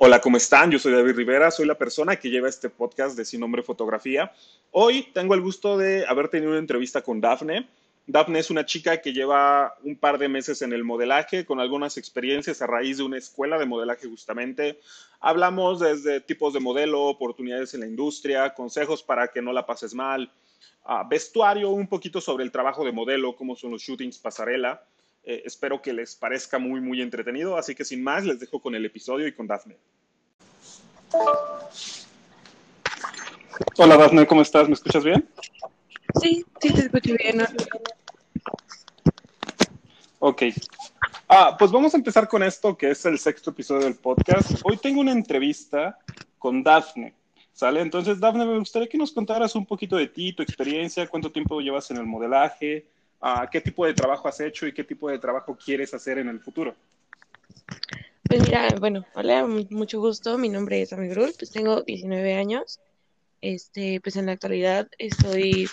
Hola, ¿cómo están? Yo soy David Rivera, soy la persona que lleva este podcast de Sin Nombre Fotografía. Hoy tengo el gusto de haber tenido una entrevista con Dafne. Dafne es una chica que lleva un par de meses en el modelaje, con algunas experiencias a raíz de una escuela de modelaje justamente. Hablamos desde tipos de modelo, oportunidades en la industria, consejos para que no la pases mal, uh, vestuario, un poquito sobre el trabajo de modelo, cómo son los shootings pasarela. Eh, espero que les parezca muy, muy entretenido. Así que sin más, les dejo con el episodio y con Dafne. Hola Dafne, ¿cómo estás? ¿Me escuchas bien? Sí, sí te escucho bien. Ok. Ah, pues vamos a empezar con esto, que es el sexto episodio del podcast. Hoy tengo una entrevista con Dafne. ¿Sale? Entonces, Dafne, me gustaría que nos contaras un poquito de ti, tu experiencia, cuánto tiempo llevas en el modelaje, qué tipo de trabajo has hecho y qué tipo de trabajo quieres hacer en el futuro. Pues mira, bueno, hola, mucho gusto. Mi nombre es Amigrul, pues tengo 19 años. Este, pues en la actualidad estoy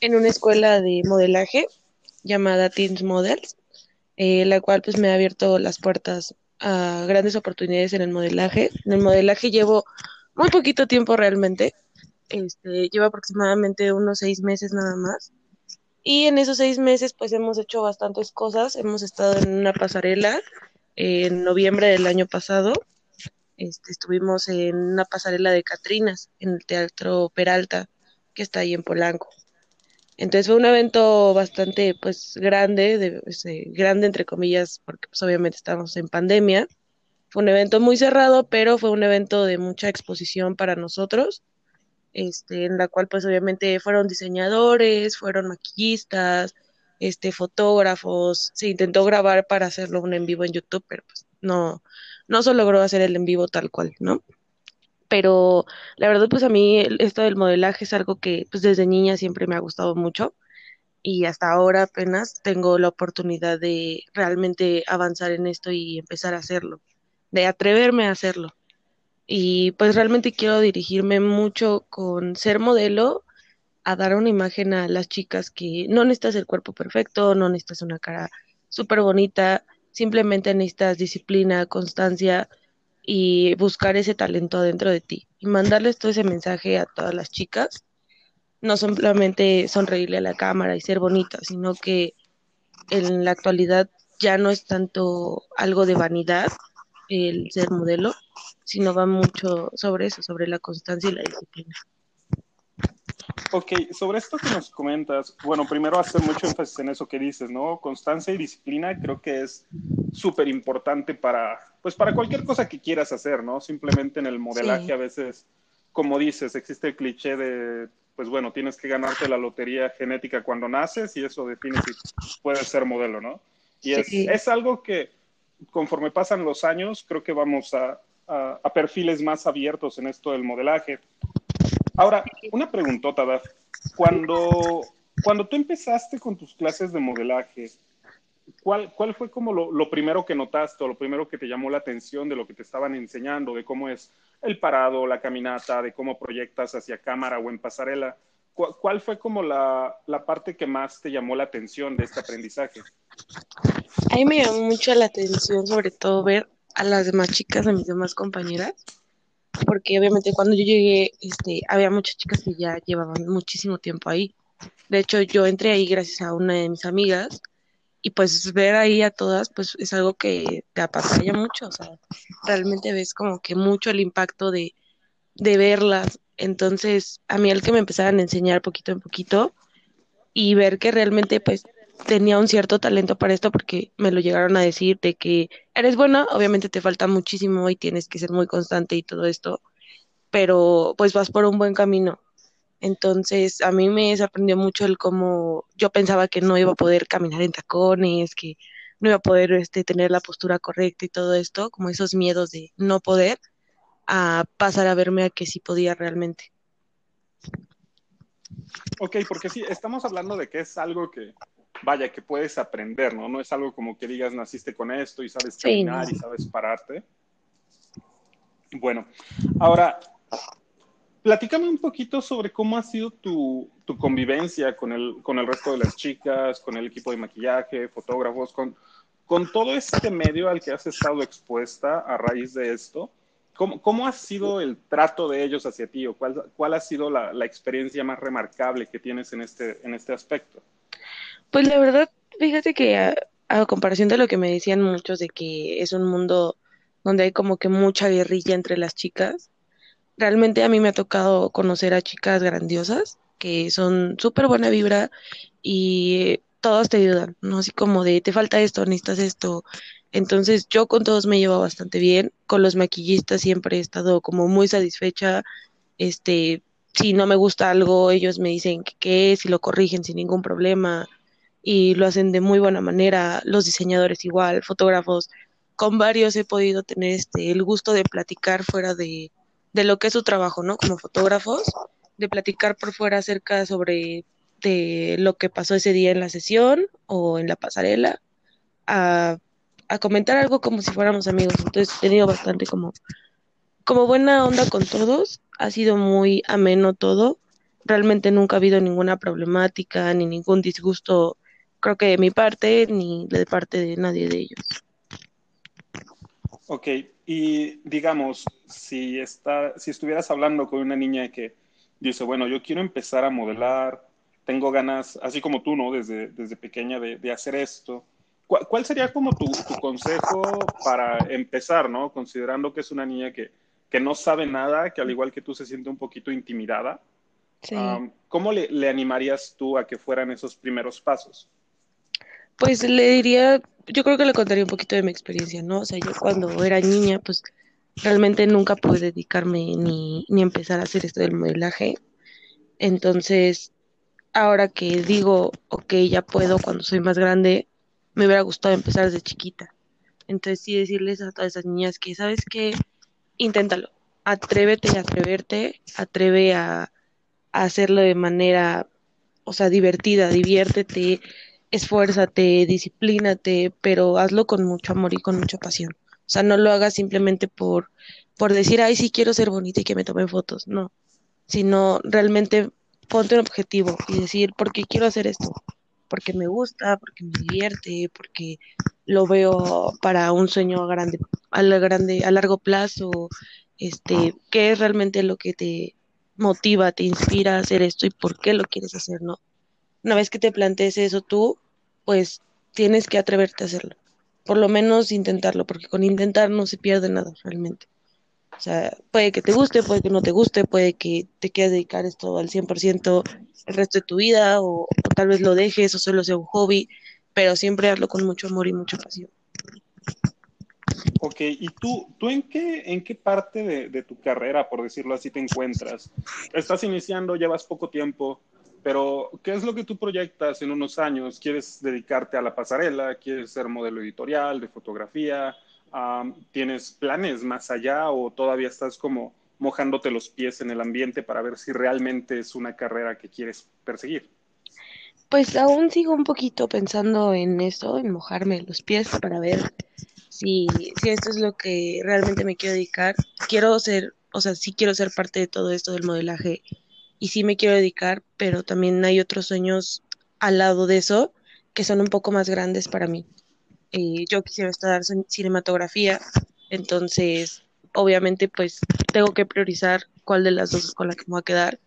en una escuela de modelaje llamada Teens Models, eh, la cual pues me ha abierto las puertas a grandes oportunidades en el modelaje. En el modelaje llevo muy poquito tiempo realmente, este, llevo aproximadamente unos seis meses nada más. Y en esos seis meses, pues hemos hecho bastantes cosas. Hemos estado en una pasarela en noviembre del año pasado. Este, estuvimos en una pasarela de Catrinas en el Teatro Peralta, que está ahí en Polanco. Entonces fue un evento bastante, pues, grande, de, este, grande entre comillas, porque pues obviamente estamos en pandemia. Fue un evento muy cerrado, pero fue un evento de mucha exposición para nosotros este, en la cual pues obviamente fueron diseñadores, fueron maquillistas, este, fotógrafos, se intentó grabar para hacerlo un en vivo en YouTube, pero pues no, no se logró hacer el en vivo tal cual, ¿no? Pero la verdad pues a mí esto del modelaje es algo que pues desde niña siempre me ha gustado mucho. Y hasta ahora apenas tengo la oportunidad de realmente avanzar en esto y empezar a hacerlo, de atreverme a hacerlo y pues realmente quiero dirigirme mucho con ser modelo a dar una imagen a las chicas que no necesitas el cuerpo perfecto, no necesitas una cara súper bonita, simplemente necesitas disciplina, constancia y buscar ese talento dentro de ti y mandarles todo ese mensaje a todas las chicas, no simplemente sonreírle a la cámara y ser bonita, sino que en la actualidad ya no es tanto algo de vanidad el ser modelo, sino va mucho sobre eso, sobre la constancia y la disciplina. Ok, sobre esto que nos comentas, bueno, primero hacer mucho énfasis en eso que dices, ¿no? Constancia y disciplina creo que es súper importante para, pues para cualquier cosa que quieras hacer, ¿no? Simplemente en el modelaje a veces, como dices, existe el cliché de, pues bueno, tienes que ganarte la lotería genética cuando naces y eso define si puedes ser modelo, ¿no? Y es, es algo que conforme pasan los años, creo que vamos a, a, perfiles más abiertos en esto del modelaje. Ahora, una preguntota, Daf. Cuando, cuando tú empezaste con tus clases de modelaje, ¿cuál, cuál fue como lo, lo, primero que notaste o lo primero que te llamó la atención de lo que te estaban enseñando, de cómo es el parado, la caminata, de cómo proyectas hacia cámara o en pasarela? ¿Cuál fue como la, la parte que más te llamó la atención de este aprendizaje? A mí me llamó mucho la atención, sobre todo, ver a las demás chicas, a mis demás compañeras, porque obviamente cuando yo llegué, este, había muchas chicas que ya llevaban muchísimo tiempo ahí. De hecho, yo entré ahí gracias a una de mis amigas y pues ver ahí a todas, pues es algo que te apasiona mucho, o sea, realmente ves como que mucho el impacto de, de verlas. Entonces, a mí el que me empezaran a enseñar poquito en poquito y ver que realmente pues tenía un cierto talento para esto porque me lo llegaron a decir de que eres buena, obviamente te falta muchísimo y tienes que ser muy constante y todo esto, pero pues vas por un buen camino. Entonces, a mí me sorprendió mucho el cómo yo pensaba que no iba a poder caminar en tacones, que no iba a poder este, tener la postura correcta y todo esto, como esos miedos de no poder, a pasar a verme a que sí podía realmente. Ok, porque sí, estamos hablando de que es algo que vaya, que puedes aprender, ¿no? No es algo como que digas, naciste con esto y sabes caminar y sabes pararte. Bueno, ahora, platícame un poquito sobre cómo ha sido tu, tu convivencia con el, con el resto de las chicas, con el equipo de maquillaje, fotógrafos, con, con todo este medio al que has estado expuesta a raíz de esto. ¿Cómo, ha sido el trato de ellos hacia ti o cuál, cuál ha sido la, la, experiencia más remarcable que tienes en este, en este aspecto? Pues la verdad, fíjate que a, a comparación de lo que me decían muchos de que es un mundo donde hay como que mucha guerrilla entre las chicas, realmente a mí me ha tocado conocer a chicas grandiosas que son súper buena vibra y todos te ayudan, ¿no? Así como de, te falta esto, necesitas esto. Entonces yo con todos me llevo bastante bien, con los maquillistas siempre he estado como muy satisfecha, este, si no me gusta algo, ellos me dicen qué es y lo corrigen sin ningún problema. Y lo hacen de muy buena manera, los diseñadores igual, fotógrafos, con varios he podido tener este el gusto de platicar fuera de, de lo que es su trabajo, ¿no? Como fotógrafos, de platicar por fuera acerca sobre de lo que pasó ese día en la sesión o en la pasarela, a, a comentar algo como si fuéramos amigos. Entonces he tenido bastante como, como buena onda con todos, ha sido muy ameno todo, realmente nunca ha habido ninguna problemática ni ningún disgusto, creo que de mi parte ni de parte de nadie de ellos. Ok, y digamos, si, está, si estuvieras hablando con una niña que dice, bueno, yo quiero empezar a modelar, tengo ganas, así como tú, ¿no? Desde, desde pequeña de, de hacer esto. ¿Cuál, ¿Cuál, sería como tu, tu, consejo para empezar, ¿no? Considerando que es una niña que, que, no sabe nada, que al igual que tú se siente un poquito intimidada. Sí. Um, ¿Cómo le, le animarías tú a que fueran esos primeros pasos? Pues le diría, yo creo que le contaría un poquito de mi experiencia, ¿no? O sea, yo cuando era niña, pues realmente nunca pude dedicarme ni, ni empezar a hacer esto del modelaje. Entonces, ahora que digo, ok, ya puedo cuando soy más grande, me hubiera gustado empezar desde chiquita. Entonces, sí decirles a todas esas niñas que, ¿sabes qué? Inténtalo. Atrévete a atreverte, atreve a, hacerlo de manera, o sea, divertida, diviértete, esfuérzate, disciplínate, pero hazlo con mucho amor y con mucha pasión. O sea, no lo hagas simplemente por, por decir, ay, sí quiero ser bonita y que me tomen fotos. No, sino realmente ponte un objetivo y decir, ¿por qué quiero hacer esto? Porque me gusta, porque me divierte, porque lo veo para un sueño grande, a, grande, a largo plazo, este, qué es realmente lo que te motiva, te inspira a hacer esto y por qué lo quieres hacer, ¿no? Una vez que te plantees eso tú, pues tienes que atreverte a hacerlo por lo menos intentarlo, porque con intentar no se pierde nada realmente. O sea, puede que te guste, puede que no te guste, puede que te quieras dedicar esto al 100% el resto de tu vida, o, o, tal vez lo dejes o solo sea un hobby, pero siempre hazlo con mucho amor y mucha pasión. Ok, ¿y tú, tú en, qué, en qué parte de, de tu carrera, por decirlo así, te encuentras? ¿Estás iniciando, llevas poco tiempo? Pero, ¿qué es lo que tú proyectas en unos años? ¿Quieres dedicarte a la pasarela? ¿Quieres ser modelo editorial, de fotografía? Um, ¿Tienes planes más allá o todavía estás como mojándote los pies en el ambiente para ver si realmente es una carrera que quieres perseguir? Pues aún sigo un poquito pensando en eso, en mojarme los pies para ver si, si esto es lo que realmente me quiero dedicar. Quiero ser, o sea, sí quiero ser parte de todo esto del modelaje y sí me quiero dedicar, pero también hay otros sueños al lado de eso que son un poco más grandes para mí. Eh, yo quisiera estudiar cinematografía, entonces obviamente pues tengo que priorizar cuál de las dos es con la que me voy a quedar,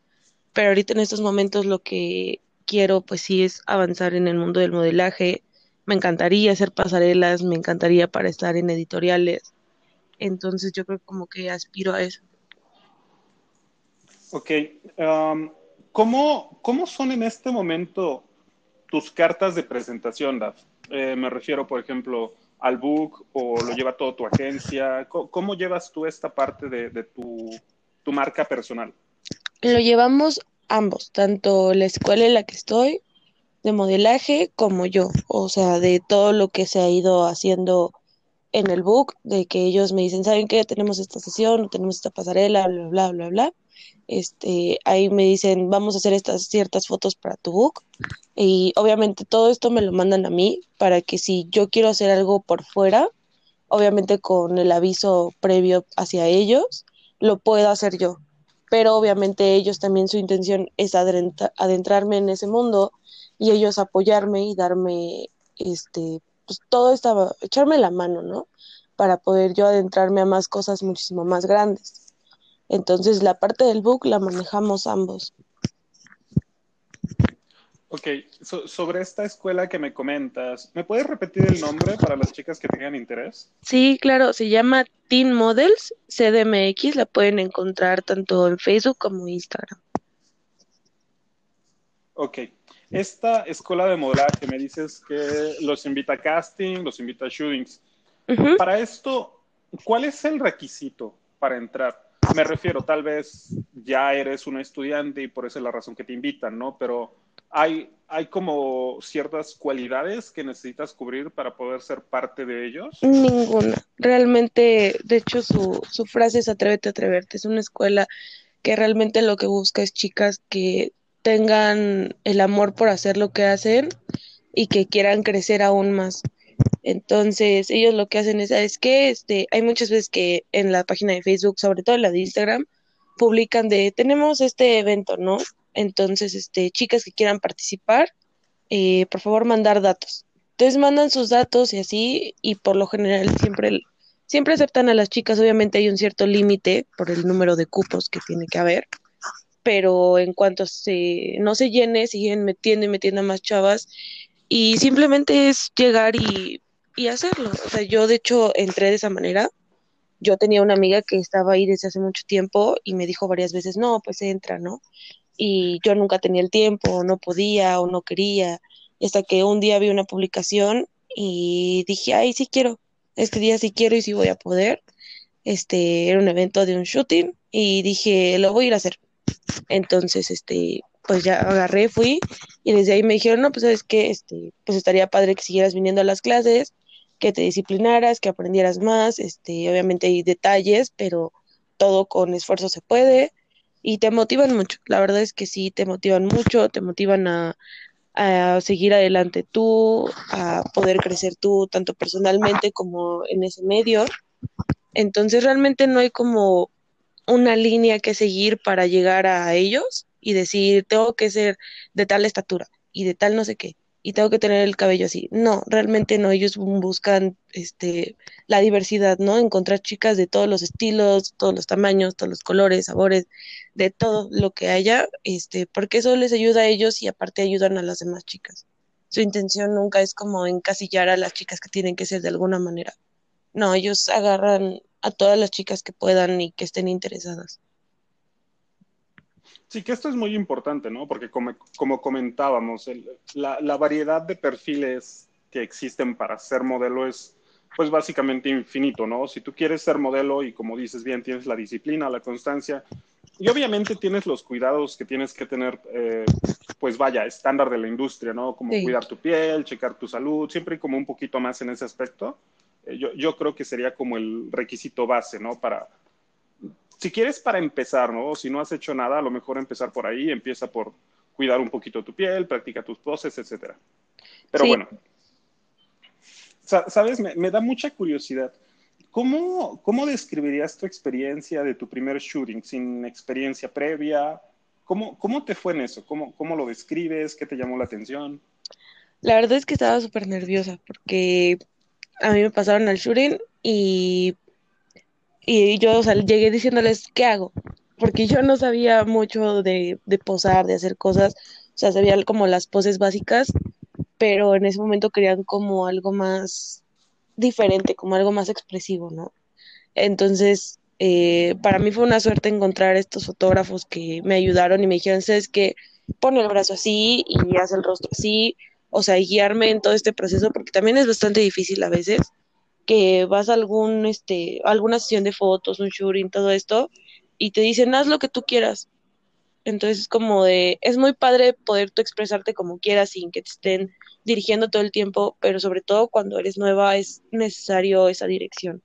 pero ahorita en estos momentos lo que quiero pues sí es avanzar en el mundo del modelaje, me encantaría hacer pasarelas, me encantaría para estar en editoriales, entonces yo creo como que aspiro a eso. Ok. ¿cómo, ¿Cómo son en este momento tus cartas de presentación, Daf? Eh, me refiero, por ejemplo, al book o lo lleva todo tu agencia. ¿Cómo, llevas tú esta parte de, de tu, tu, marca personal? Lo llevamos ambos, tanto la escuela en la que estoy de modelaje como yo, o sea, de todo lo que se ha ido haciendo en el book, de que ellos me dicen, ¿saben qué? Tenemos esta sesión, tenemos esta pasarela, bla, bla, bla, bla este, ahí me dicen, vamos a hacer estas ciertas fotos para tu book. Y obviamente todo esto me lo mandan a mí para que si yo quiero hacer algo por fuera, obviamente con el aviso previo hacia ellos, lo pueda hacer yo. Pero obviamente ellos también su intención es adentrarme en ese mundo y ellos apoyarme y darme este pues todo estaba echarme la mano, ¿no? para poder yo adentrarme a más cosas muchísimo más grandes. Entonces la parte del book la manejamos ambos. Ok, sobre esta escuela que me comentas, ¿me puedes repetir el nombre para las chicas que tengan interés? Sí, claro, se llama Teen Models CDMX, la pueden encontrar tanto en Facebook como en Instagram. Ok, esta escuela de modelaje me dices que los invita a casting, los invita a shootings. Para esto, ¿cuál es el requisito para entrar? Me refiero, tal vez ya eres un estudiante y por eso es la razón que te invitan, ¿no? Pero hay, hay como ciertas cualidades que necesitas cubrir para poder ser parte de ellos. Ninguna. Realmente, de hecho, su, su frase es atrévete a atreverte. Es una escuela que realmente lo que busca es chicas que tengan el amor por hacer lo que hacen y que quieran crecer aún más. Entonces, ellos lo que hacen es, es que este, hay muchas veces que en la página de Facebook, sobre todo en la de Instagram, publican de tenemos este evento, ¿no? Entonces, este, chicas que quieran participar, eh, por favor mandar datos. Entonces mandan sus datos y así, y por lo general siempre, siempre aceptan a las chicas. Obviamente hay un cierto límite por el número de cupos que tiene que haber, pero en cuanto se, no se llene, siguen metiendo y metiendo más chavas, y simplemente es llegar y, y hacerlo. O sea, yo de hecho entré de esa manera. Yo tenía una amiga que estaba ahí desde hace mucho tiempo y me dijo varias veces, no, pues entra, ¿no? y yo nunca tenía el tiempo, no podía o no quería. Hasta que un día vi una publicación y dije, ay, sí quiero, este día sí quiero y sí voy a poder. Este era un evento de un shooting y dije, lo voy a ir a hacer. Entonces, este, pues ya agarré, fui y desde ahí me dijeron, no, pues sabes que, este, pues estaría padre que siguieras viniendo a las clases, que te disciplinaras, que aprendieras más, este, obviamente hay detalles, pero todo con esfuerzo se puede y te motivan mucho. La verdad es que sí, te motivan mucho, te motivan a, a seguir adelante tú, a poder crecer tú, tanto personalmente como en ese medio. Entonces realmente no hay como una línea que seguir para llegar a ellos y decir, tengo que ser de tal estatura y de tal no sé qué y tengo que tener el cabello así. No, realmente no, ellos buscan este la diversidad, ¿no? Encontrar chicas de todos los estilos, todos los tamaños, todos los colores, sabores, de todo lo que haya, este, porque eso les ayuda a ellos y aparte ayudan a las demás chicas. Su intención nunca es como encasillar a las chicas que tienen que ser de alguna manera. No, ellos agarran a todas las chicas que puedan y que estén interesadas. Sí, que esto es muy importante, ¿no? Porque como, como comentábamos, la, la, variedad de perfiles que existen para ser modelo es, pues básicamente infinito, ¿no? Si tú quieres ser modelo y como dices bien, tienes la disciplina, la constancia y obviamente tienes los cuidados que tienes que tener, eh, pues vaya, estándar de la industria, ¿no? Como cuidar tu piel, checar tu salud, siempre como un poquito más en ese aspecto. Eh, yo, yo creo que sería como el requisito base, ¿no? Para, si quieres para empezar, ¿no? Si no has hecho nada, a lo mejor empezar por ahí, empieza por cuidar un poquito tu piel, practica tus poses, etcétera. Pero bueno, sabes, me, da mucha curiosidad. ¿Cómo, ¿Cómo describirías tu experiencia de tu primer shooting sin experiencia previa? ¿Cómo, cómo te fue en eso? ¿Cómo, ¿Cómo lo describes? ¿Qué te llamó la atención? La verdad es que estaba súper nerviosa porque a mí me pasaron al shooting y y yo llegué diciéndoles, ¿qué hago? Porque yo no sabía mucho de, de posar, de hacer cosas, o sea, sabía como las poses básicas, pero en ese momento querían como algo más diferente, como algo más expresivo, ¿no? Entonces, eh, para mí fue una suerte encontrar estos fotógrafos que me ayudaron y me dijeron, ¿sabes qué? Pon el brazo así y haz el rostro así, o sea, guiarme en todo este proceso, porque también es bastante difícil a veces que vas a algún, este, alguna sesión de fotos, un shooting, todo esto, y te dicen, haz lo que tú quieras. Entonces, como de, es muy padre poder tú expresarte como quieras sin que te estén dirigiendo todo el tiempo, pero sobre todo cuando eres nueva es necesario esa dirección.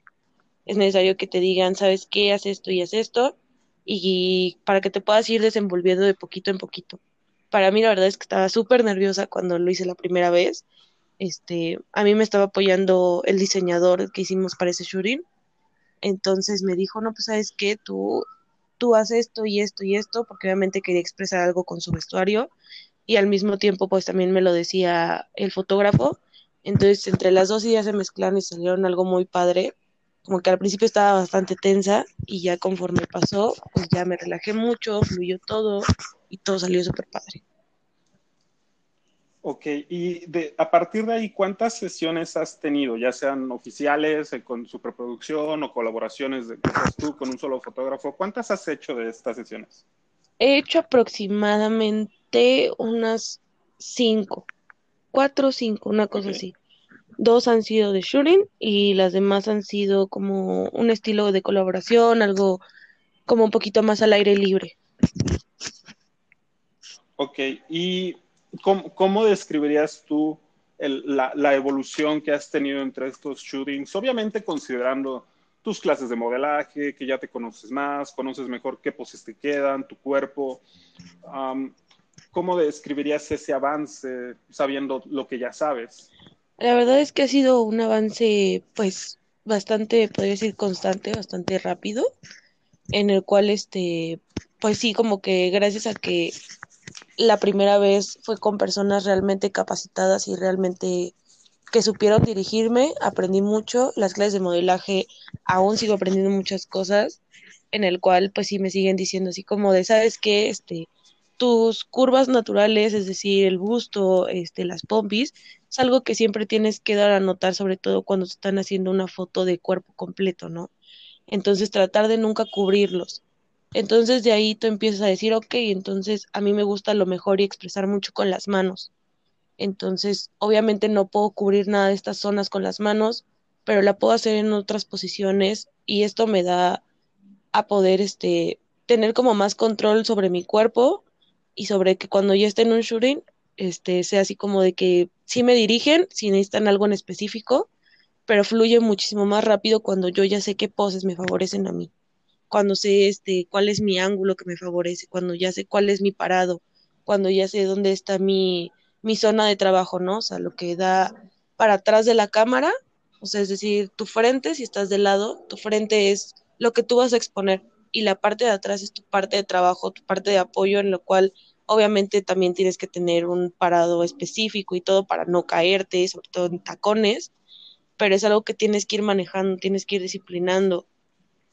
Es necesario que te digan, ¿sabes qué? Haz esto y haz esto, y para que te puedas ir desenvolviendo de poquito en poquito. Para mí la verdad es que estaba súper nerviosa cuando lo hice la primera vez este, a mí me estaba apoyando el diseñador que hicimos para ese shooting. Entonces me dijo, no, pues sabes qué, tú, tú haces esto y esto y esto, porque obviamente quería expresar algo con su vestuario y al mismo tiempo pues también me lo decía el fotógrafo. Entonces entre las dos ideas se mezclaron y salieron algo muy padre como que al principio estaba bastante tensa y ya conforme pasó, pues ya me relajé mucho, fluyó todo y todo salió súper padre. Ok, y de, a partir de ahí, ¿cuántas sesiones has tenido, ya sean oficiales, eh, con superproducción o colaboraciones de tú con un solo fotógrafo? ¿Cuántas has hecho de estas sesiones? He hecho aproximadamente unas cinco, cuatro o cinco, una cosa así. Dos han sido de shooting y las demás han sido como un estilo de colaboración, algo como un poquito más al aire libre. Ok, y ¿cómo, describirías tú la, evolución que has tenido entre estos shootings? Obviamente considerando tus clases de modelaje, que ya te conoces más, conoces mejor qué poses te quedan, tu cuerpo. ¿Cómo describirías ese avance sabiendo lo que ya sabes? La verdad es que ha sido un avance, pues, bastante, podría decir, constante, bastante rápido, en el cual, este, pues sí, como que gracias a que la primera vez fue con personas realmente capacitadas y realmente que supieron dirigirme, aprendí mucho, las clases de modelaje aún sigo aprendiendo muchas cosas, en el cual pues sí me siguen diciendo así como de, ¿sabes qué? Este, tus curvas naturales, es decir, el busto, este, las pompis, es algo que siempre tienes que dar a notar, sobre todo cuando se están haciendo una foto de cuerpo completo, ¿no? Entonces tratar de nunca cubrirlos. Entonces de ahí tú empiezas a decir, ok, entonces a mí me gusta lo mejor y expresar mucho con las manos. Entonces, obviamente no puedo cubrir nada de estas zonas con las manos, pero la puedo hacer en otras posiciones y esto me da a poder este tener como más control sobre mi cuerpo y sobre que cuando ya esté en un shooting, este sea así como de que sí me dirigen, si necesitan algo en específico, pero fluye muchísimo más rápido cuando yo ya sé qué poses me favorecen a mí cuando sé este cuál es mi ángulo que me favorece, cuando ya sé cuál es mi parado, cuando ya sé dónde está mi, mi zona de trabajo, ¿no? O sea, lo que da para atrás de la cámara, o sea, es decir, tu frente, si estás de lado, tu frente es lo que tú vas a exponer y la parte de atrás es tu parte de trabajo, tu parte de apoyo, en lo cual obviamente también tienes que tener un parado específico y todo para no caerte, sobre todo en tacones, pero es algo que tienes que ir manejando, tienes que ir disciplinando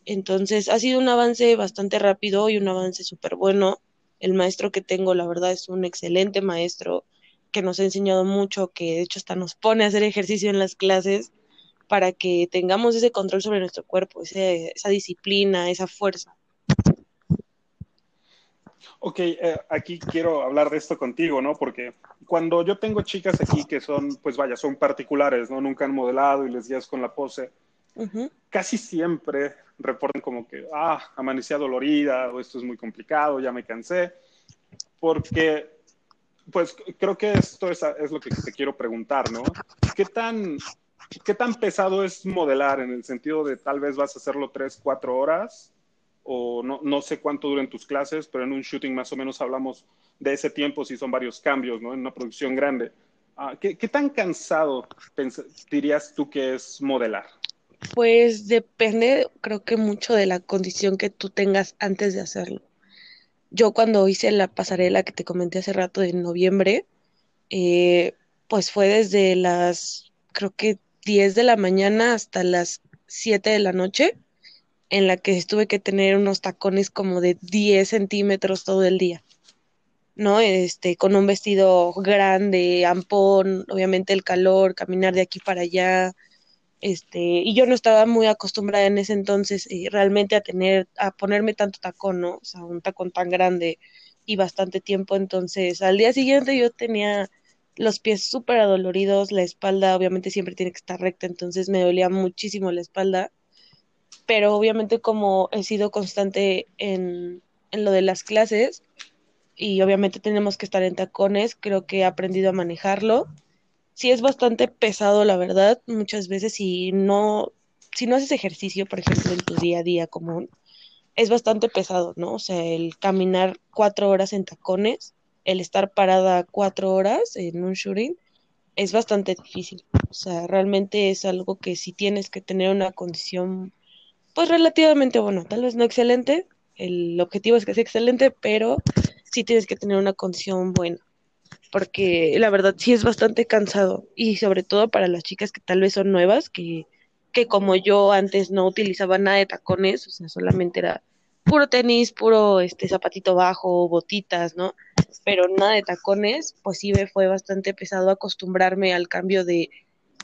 entonces ha sido un avance bastante rápido y un avance súper bueno. El maestro que tengo, la verdad, es un excelente maestro que nos ha enseñado mucho, que de hecho hasta nos pone a hacer ejercicio en las clases para que tengamos ese control sobre nuestro cuerpo, esa disciplina, esa fuerza. Ok, eh, aquí quiero hablar de esto contigo, ¿no? Porque cuando yo tengo chicas aquí que son, pues vaya, son particulares, ¿no? Nunca han modelado y les guías con la pose, casi siempre reportan como que, ah, amanecía dolorida o esto es muy complicado, ya me cansé, porque, pues creo que esto es, es lo que te quiero preguntar, ¿no? ¿Qué tan, ¿Qué tan pesado es modelar en el sentido de tal vez vas a hacerlo tres, cuatro horas? O no, no sé cuánto duren tus clases, pero en un shooting más o menos hablamos de ese tiempo si son varios cambios, ¿no? En una producción grande. Ah, ¿qué, ¿qué, tan cansado dirías tú que es modelar? Pues depende, creo que mucho de la condición que tú tengas antes de hacerlo. Yo cuando hice la pasarela que te comenté hace rato de noviembre, eh, pues fue desde las, creo que 10 de la mañana hasta las 7 de la noche, en la que tuve que tener unos tacones como de 10 centímetros todo el día. ¿no? Este, con un vestido grande, ampón, obviamente el calor, caminar de aquí para allá, este, y yo no estaba muy acostumbrada en ese entonces eh, realmente a tener, a ponerme tanto tacón, ¿no? O sea, un tacón tan grande y bastante tiempo, entonces al día siguiente yo tenía los pies súper adoloridos, la espalda obviamente siempre tiene que estar recta, entonces me dolía muchísimo la espalda, pero obviamente como he sido constante en, en lo de las clases y obviamente tenemos que estar en tacones, creo que he aprendido a manejarlo sí es bastante pesado, la verdad, muchas veces si no, si no haces ejercicio, por ejemplo, en tu día a día común, es bastante pesado, ¿no? O sea, el caminar cuatro horas en tacones, el estar parada cuatro horas en un shooting, es bastante difícil. O sea, realmente es algo que si tienes que tener una condición, pues relativamente bueno, tal vez no excelente, el objetivo es que sea excelente, pero sí tienes que tener una condición buena porque la verdad sí es bastante cansado y sobre todo para las chicas que tal vez son nuevas, que que como yo antes no utilizaba nada de tacones, o sea, solamente era puro tenis, puro este zapatito bajo, botitas, ¿no? Pero nada de tacones, pues sí me fue bastante pesado acostumbrarme al cambio de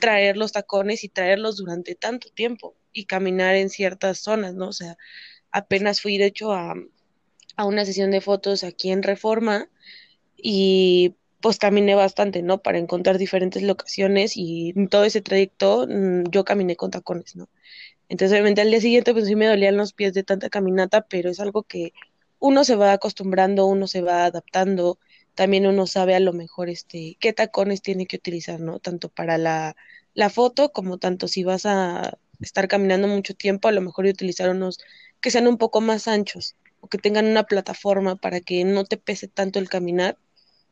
traer los tacones y traerlos durante tanto tiempo y caminar en ciertas zonas, ¿no? O sea, apenas fui de hecho a, a una sesión de fotos aquí en Reforma y pues caminé bastante, ¿no? Para encontrar diferentes locaciones y todo ese trayecto mm, yo caminé con tacones, ¿no? Entonces, obviamente al día siguiente pues sí me dolían los pies de tanta caminata, pero es algo que uno se va acostumbrando, uno se va adaptando, también uno sabe a lo mejor este qué tacones tiene que utilizar, ¿no? Tanto para la, la foto como tanto si vas a estar caminando mucho tiempo, a lo mejor utilizar unos que sean un poco más anchos o que tengan una plataforma para que no te pese tanto el caminar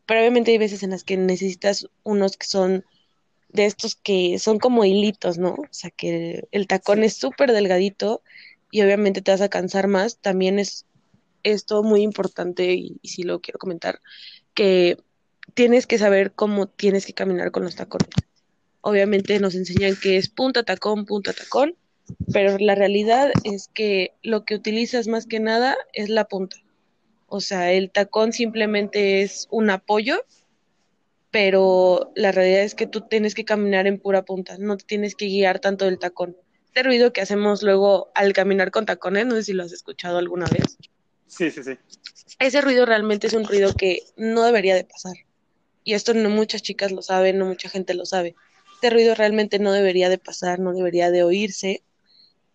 pero obviamente hay veces en las que necesitas unos que son de estos que son como hilitos, ¿no? O sea, que el, tacón es súper delgadito y obviamente te vas a cansar más. También es esto muy importante y, y sí lo quiero comentar, que tienes que saber cómo tienes que caminar con los tacones. Obviamente nos enseñan que es punta tacón, punta tacón, pero la realidad es que lo que utilizas más que nada es la punta. O sea, el tacón simplemente es un apoyo, pero la realidad es que tú tienes que caminar en pura punta, no tienes que guiar tanto del tacón. Este ruido que hacemos luego al caminar con tacones, no sé si lo has escuchado alguna vez. Sí, sí, sí. Ese ruido realmente es un ruido que no debería de pasar. Y esto no muchas chicas lo saben, no mucha gente lo sabe. Este ruido realmente no debería de pasar, no debería de oírse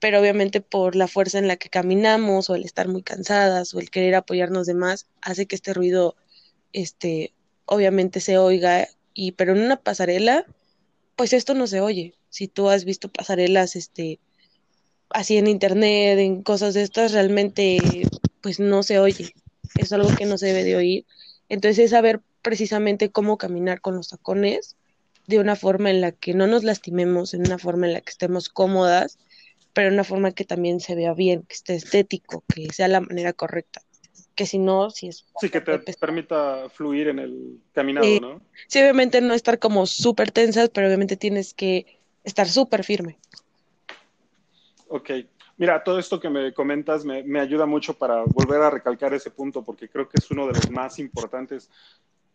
pero obviamente por la fuerza en la que caminamos o el estar muy cansadas o el querer apoyarnos de más hace que este ruido este obviamente se oiga y pero en una pasarela pues esto no se oye. Si tú has visto pasarelas este así en internet, en cosas de estas realmente pues no se oye. Es algo que no se debe de oír. Entonces es saber precisamente cómo caminar con los tacones de una forma en la que no nos lastimemos, en una forma en la que estemos cómodas pero de una forma que también se vea bien, que esté estético, que sea la manera correcta. Que si no, si es. Sí, que te permita fluir en el caminado, ¿no? Sí, obviamente no estar como súper tensas, pero obviamente tienes que estar súper firme. Ok. Mira, todo esto que me comentas me, me, ayuda mucho para volver a recalcar ese punto, porque creo que es uno de los más importantes.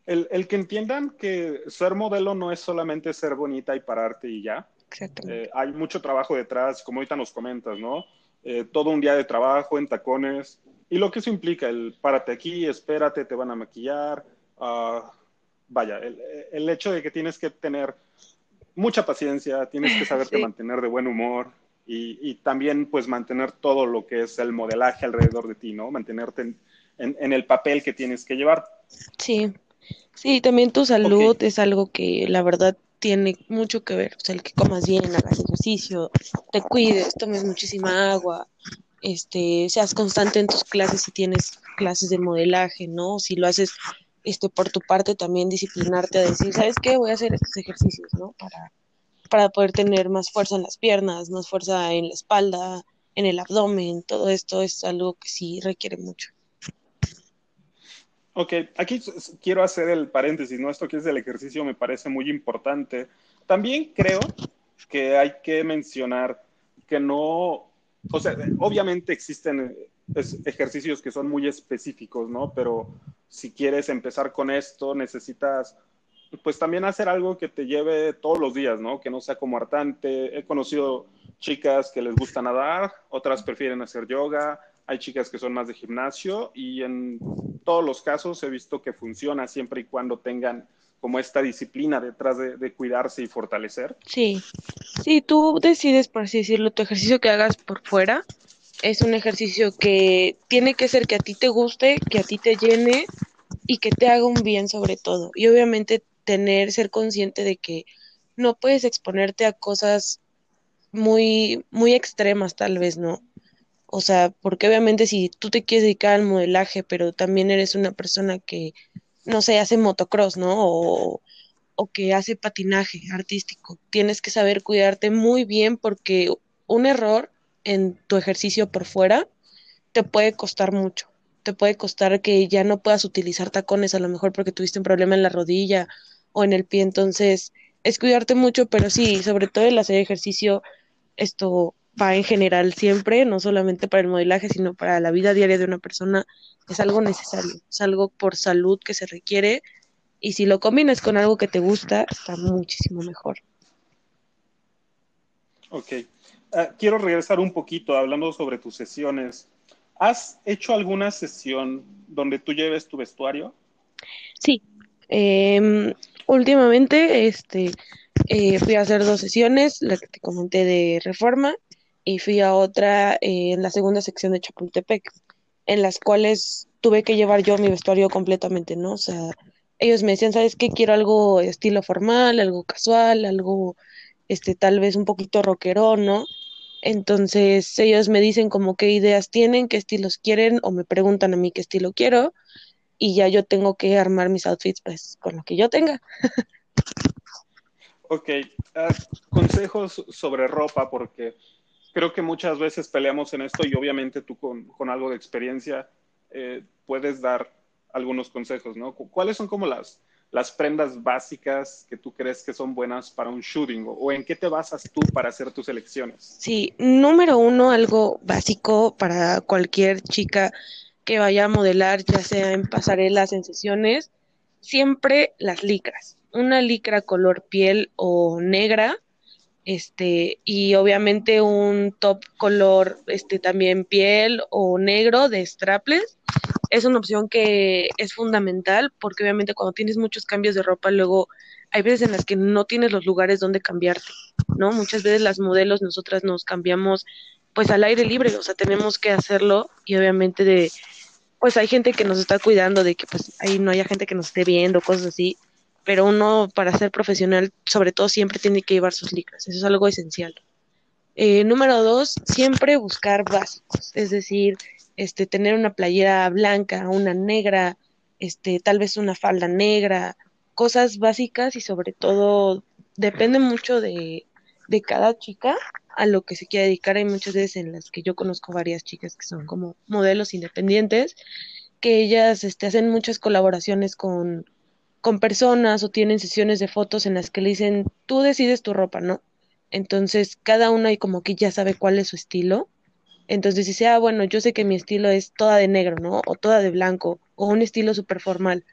El, el que entiendan que ser modelo no es solamente ser bonita y pararte y ya, eh, hay mucho trabajo detrás, como ahorita nos comentas, ¿no? Eh, todo un día de trabajo en tacones. Y lo que eso implica, el párate aquí, espérate, te van a maquillar. Uh, vaya, el, el, hecho de que tienes que tener mucha paciencia, tienes que saberte sí. mantener de buen humor y, y, también pues mantener todo lo que es el modelaje alrededor de ti, ¿no? Mantenerte en, en, en el papel que tienes que llevar. Sí, sí, también tu salud okay. es algo que la verdad tiene mucho que ver, o sea, el que comas bien, hagas ejercicio, te cuides, tomes muchísima agua, este, seas constante en tus clases si tienes clases de modelaje, ¿no? Si lo haces este por tu parte también disciplinarte a decir, ¿sabes qué? Voy a hacer estos ejercicios, ¿no? Para para poder tener más fuerza en las piernas, más fuerza en la espalda, en el abdomen, todo esto es algo que sí requiere mucho. Ok, aquí quiero hacer el paréntesis, ¿no? Esto que es el ejercicio me parece muy importante. También creo que hay que mencionar que no, o sea, obviamente existen ejercicios que son muy específicos, ¿no? Pero si quieres empezar con esto, necesitas, pues también hacer algo que te lleve todos los días, ¿no? Que no sea como hartante. He conocido chicas que les gusta nadar, otras prefieren hacer yoga, hay chicas que son más de gimnasio y en todos los casos he visto que funciona siempre y cuando tengan como esta disciplina detrás de, cuidarse y fortalecer. Sí, sí, tú decides, por así decirlo, tu ejercicio que hagas por fuera es un ejercicio que tiene que ser que a ti te guste, que a ti te llene y que te haga un bien sobre todo. Y obviamente tener, ser consciente de que no puedes exponerte a cosas muy, muy extremas tal vez, ¿no? O sea, porque obviamente si tú te quieres dedicar al modelaje, pero también eres una persona que, no sé, hace motocross, ¿no? O, o que hace patinaje artístico, tienes que saber cuidarte muy bien porque un error en tu ejercicio por fuera te puede costar mucho. Te puede costar que ya no puedas utilizar tacones a lo mejor porque tuviste un problema en la rodilla o en el pie. Entonces, es cuidarte mucho, pero sí, sobre todo el hacer ejercicio esto va en general siempre, no solamente para el modelaje, sino para la vida diaria de una persona, es algo necesario, es algo por salud que se requiere y si lo combinas con algo que te gusta, está muchísimo mejor. Ok. Ah, quiero regresar un poquito hablando sobre tus sesiones. ¿Has hecho alguna sesión donde tú lleves tu vestuario? Sí. Em, últimamente, este, eh, fui a hacer dos sesiones, la que te comenté de reforma, y fui a otra eh, en la segunda sección de Chapultepec, en las cuales tuve que llevar yo mi vestuario completamente, ¿no? O sea, ellos me decían, ¿sabes qué? Quiero algo estilo formal, algo casual, algo, este, tal vez un poquito rockero, ¿no? Entonces ellos me dicen como qué ideas tienen, qué estilos quieren, o me preguntan a mí qué estilo quiero, y ya yo tengo que armar mis outfits pues con lo que yo tenga. ok, ah, consejos sobre ropa, porque creo que muchas veces peleamos en esto y obviamente tú con, con algo de experiencia eh, puedes dar algunos consejos, ¿no? ¿Cuáles son como las, las prendas básicas que tú crees que son buenas para un shooting o, en qué te basas tú para hacer tus elecciones? Sí, número uno, algo básico para cualquier chica que vaya a modelar, ya sea en pasarelas, en sesiones, siempre las licras. Una licra color piel o negra, este, y obviamente un top color, este, también piel o negro de strapless es una opción que es fundamental porque obviamente cuando tienes muchos cambios de ropa, luego hay veces en las que no tienes los lugares donde cambiarte, ¿no? Muchas veces las modelos, nosotras nos cambiamos pues al aire libre, o sea, tenemos que hacerlo y obviamente de, pues hay gente que nos está cuidando de que pues ahí no haya gente que nos esté viendo, cosas así, pero uno para ser profesional, sobre todo siempre tiene que llevar sus licras, eso es algo esencial. Eh, número dos, siempre buscar básicos, es decir, este, tener una playera blanca, una negra, este, tal vez una falda negra, cosas básicas y sobre todo depende mucho de, de cada chica a lo que se quiere dedicar. Hay muchas veces en las que yo conozco varias chicas que son como modelos independientes, que ellas este, hacen muchas colaboraciones con, con personas o tienen sesiones de fotos en las que le dicen, tú decides tu ropa, ¿no? Entonces, cada una y como que ya sabe cuál es su estilo entonces dice, ah, bueno, yo sé que mi estilo es toda de negro, ¿no? O toda de blanco, o un estilo súper formal.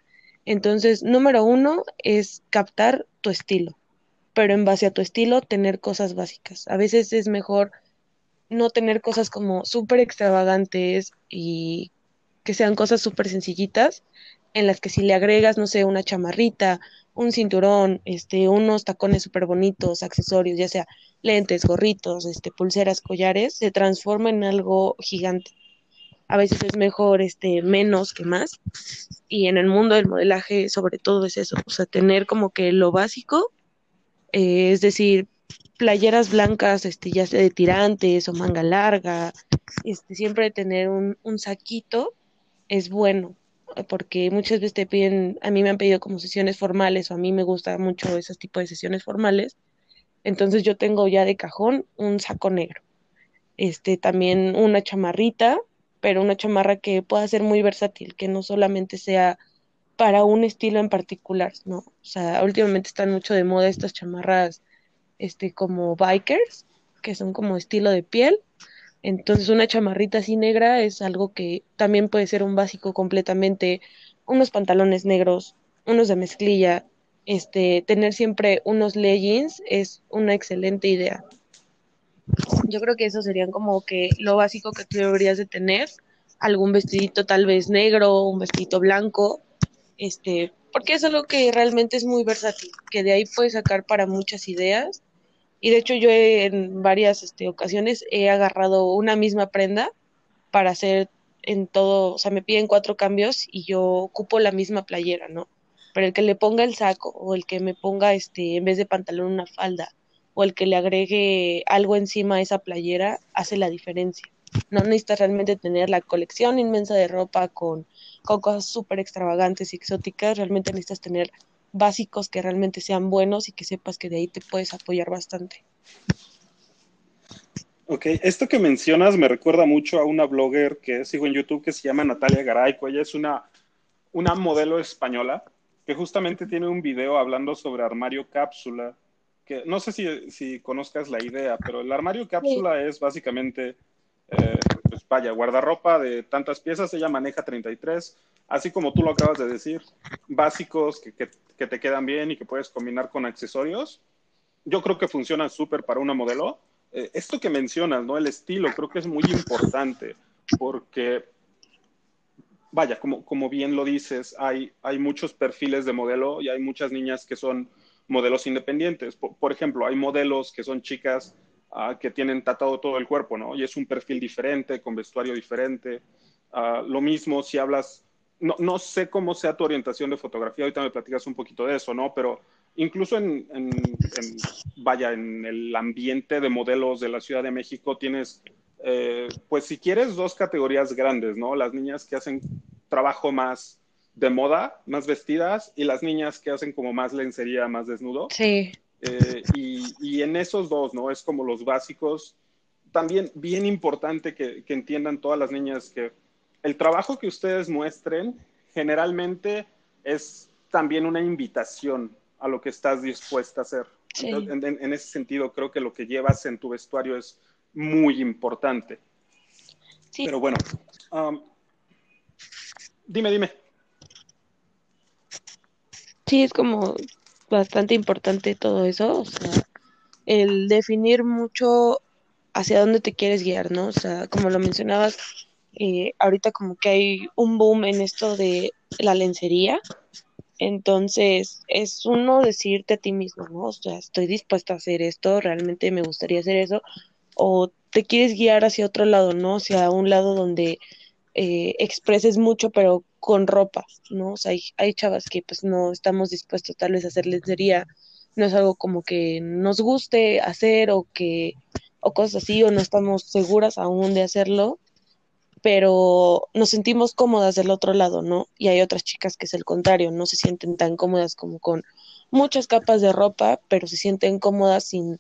Entonces, número uno es captar tu estilo, pero en base a tu estilo tener cosas básicas. A veces es mejor no tener cosas como súper extravagantes y que sean cosas súper sencillitas, en las que si le agregas, no sé, una chamarrita, un cinturón, este, unos tacones súper bonitos, accesorios, ya sea lentes, gorritos, este, pulseras, collares, se transforma en algo gigante. A veces es mejor este, menos que más. Y en el mundo del modelaje, sobre todo, es eso. O sea, tener como que lo básico, eh, es decir, playeras blancas, este, ya sea de tirantes o manga larga, este, siempre tener un, un saquito es bueno porque muchas veces te piden, a mí me han pedido como sesiones formales o a mí me gusta mucho esos tipos de sesiones formales. Entonces yo tengo ya de cajón un saco negro. Este también una chamarrita, pero una chamarra que pueda ser muy versátil, que no solamente sea para un estilo en particular, ¿no? O sea, últimamente están mucho de moda estas chamarras este como bikers, que son como estilo de piel entonces una chamarrita así negra es algo que también puede ser un básico completamente, unos pantalones negros, unos de mezclilla, este, tener siempre unos leggings es una excelente idea. Yo creo que eso serían como que lo básico que tú deberías de tener, algún vestidito tal vez negro, un vestidito blanco, este, porque es algo que realmente es muy versátil, que de ahí puedes sacar para muchas ideas y de hecho yo en varias este, ocasiones he agarrado una misma prenda para hacer en todo, o sea, me piden cuatro cambios y yo ocupo la misma playera, ¿no? Pero el que le ponga el saco o el que me ponga, este, en vez de pantalón una falda o el que le agregue algo encima a esa playera hace la diferencia. No necesitas realmente tener la colección inmensa de ropa con, con cosas súper extravagantes y exóticas, realmente necesitas tener básicos que realmente sean buenos y que sepas que de ahí te puedes apoyar bastante. Ok, esto que mencionas me recuerda mucho a una blogger que sigo en YouTube que se llama Natalia Garayco. Ella es una, una modelo española que justamente tiene un video hablando sobre armario cápsula que no sé si, si conozcas la idea, pero el armario cápsula es básicamente, eh, pues vaya, guardarropa de tantas piezas, ella maneja 33, así como tú lo acabas de decir, básicos que, que, que te quedan bien y que puedes combinar con accesorios. Yo creo que funciona súper para una modelo. Eh, esto que mencionas, ¿no? El estilo, creo que es muy importante porque vaya, como, como bien lo dices, hay, hay muchos perfiles de modelo y hay muchas niñas que son modelos independientes. Por, ejemplo, hay modelos que son chicas uh, que tienen tatuado todo el cuerpo, ¿no? Y es un perfil diferente, con vestuario diferente. Uh, lo mismo si hablas, no, no, sé cómo sea tu orientación de fotografía, ahorita me platicas un poquito de eso, ¿no? Pero incluso en, en, en vaya, en el ambiente de modelos de la Ciudad de México tienes eh, pues si quieres, dos categorías grandes, ¿no? Las niñas que hacen trabajo más de moda, más vestidas, y las niñas que hacen como más lencería, más desnudo. Sí. Eh, y, y, en esos dos, ¿no? Es como los básicos. También bien importante que, que entiendan todas las niñas que el trabajo que ustedes muestren generalmente es también una invitación a lo que estás dispuesta a hacer. Sí. En, en, en, ese sentido, creo que lo que llevas en tu vestuario es muy importante. Sí. Pero bueno, um, dime, dime. Sí, es como bastante importante todo eso, o sea, el definir mucho hacia dónde te quieres guiar, ¿no? O sea, como lo mencionabas, eh, ahorita como que hay un boom en esto de la lencería, entonces es uno decirte a ti mismo, ¿no? O sea, estoy dispuesta a hacer esto, realmente me gustaría hacer eso, o te quieres guiar hacia otro lado, ¿no? Hacia un lado donde eh, expreses mucho, pero con ropa, ¿no? O sea, hay, hay, chavas que pues no estamos dispuestos tal vez a hacer lencería, no es algo como que nos guste hacer o que, o cosas así, o no estamos seguras aún de hacerlo, pero nos sentimos cómodas del otro lado, ¿no? Y hay otras chicas que es el contrario, no se sienten tan cómodas como con muchas capas de ropa, pero se sienten cómodas sin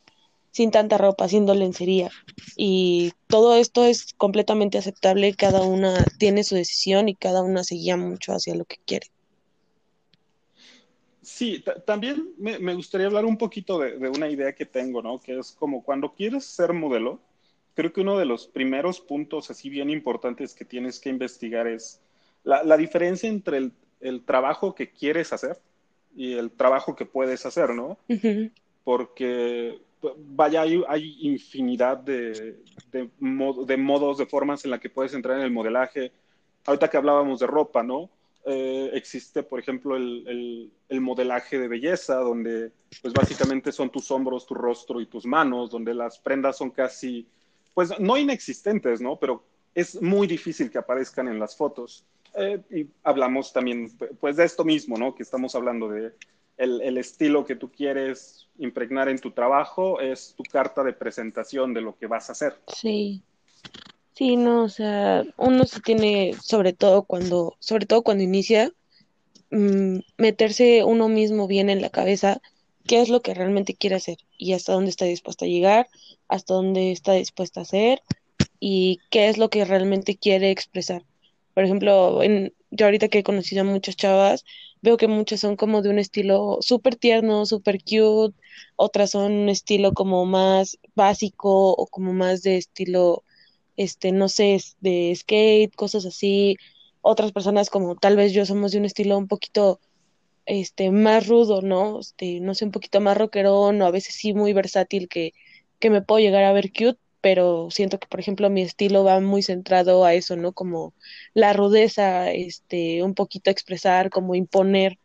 sin tanta ropa, haciendo lencería. Y todo esto es completamente aceptable, cada una tiene su decisión y cada una se guía mucho hacia lo que quiere. Sí, también me, me, gustaría hablar un poquito de, de, una idea que tengo, ¿no? Que es como cuando quieres ser modelo, creo que uno de los primeros puntos así bien importantes que tienes que investigar es la, la diferencia entre el, el, trabajo que quieres hacer y el trabajo que puedes hacer, ¿no? Uh -huh. Porque vaya, hay, hay infinidad de, de, mod, de, modos, de formas en la que puedes entrar en el modelaje. Ahorita que hablábamos de ropa, ¿no? Eh, existe, por ejemplo, el, el, el, modelaje de belleza, donde pues básicamente son tus hombros, tu rostro y tus manos, donde las prendas son casi, pues no inexistentes, ¿no? Pero es muy difícil que aparezcan en las fotos. Eh, y hablamos también, pues, de esto mismo, ¿no? Que estamos hablando de el, estilo que tú quieres impregnar en tu trabajo es tu carta de presentación de lo que vas a hacer. Sí. Sí, no, o sea, uno se tiene, sobre todo cuando, sobre todo cuando inicia, mmm, meterse uno mismo bien en la cabeza qué es lo que realmente quiere hacer y hasta dónde está dispuesta a llegar, hasta dónde está dispuesta a hacer y qué es lo que realmente quiere expresar. Por ejemplo, en, yo ahorita que he conocido a muchas chavas, veo que muchas son como de un estilo súper tierno, súper cute, otras son un estilo como más básico o como más de estilo, este, no sé, de skate, cosas así. Otras personas como tal vez yo somos de un estilo un poquito este más rudo, ¿no? Este, no sé, un poquito más rockerón o a veces sí muy versátil que, que me puedo llegar a ver cute, pero siento que, por ejemplo, mi estilo va muy centrado a eso, ¿no? Como la rudeza, este, un poquito expresar, como imponer.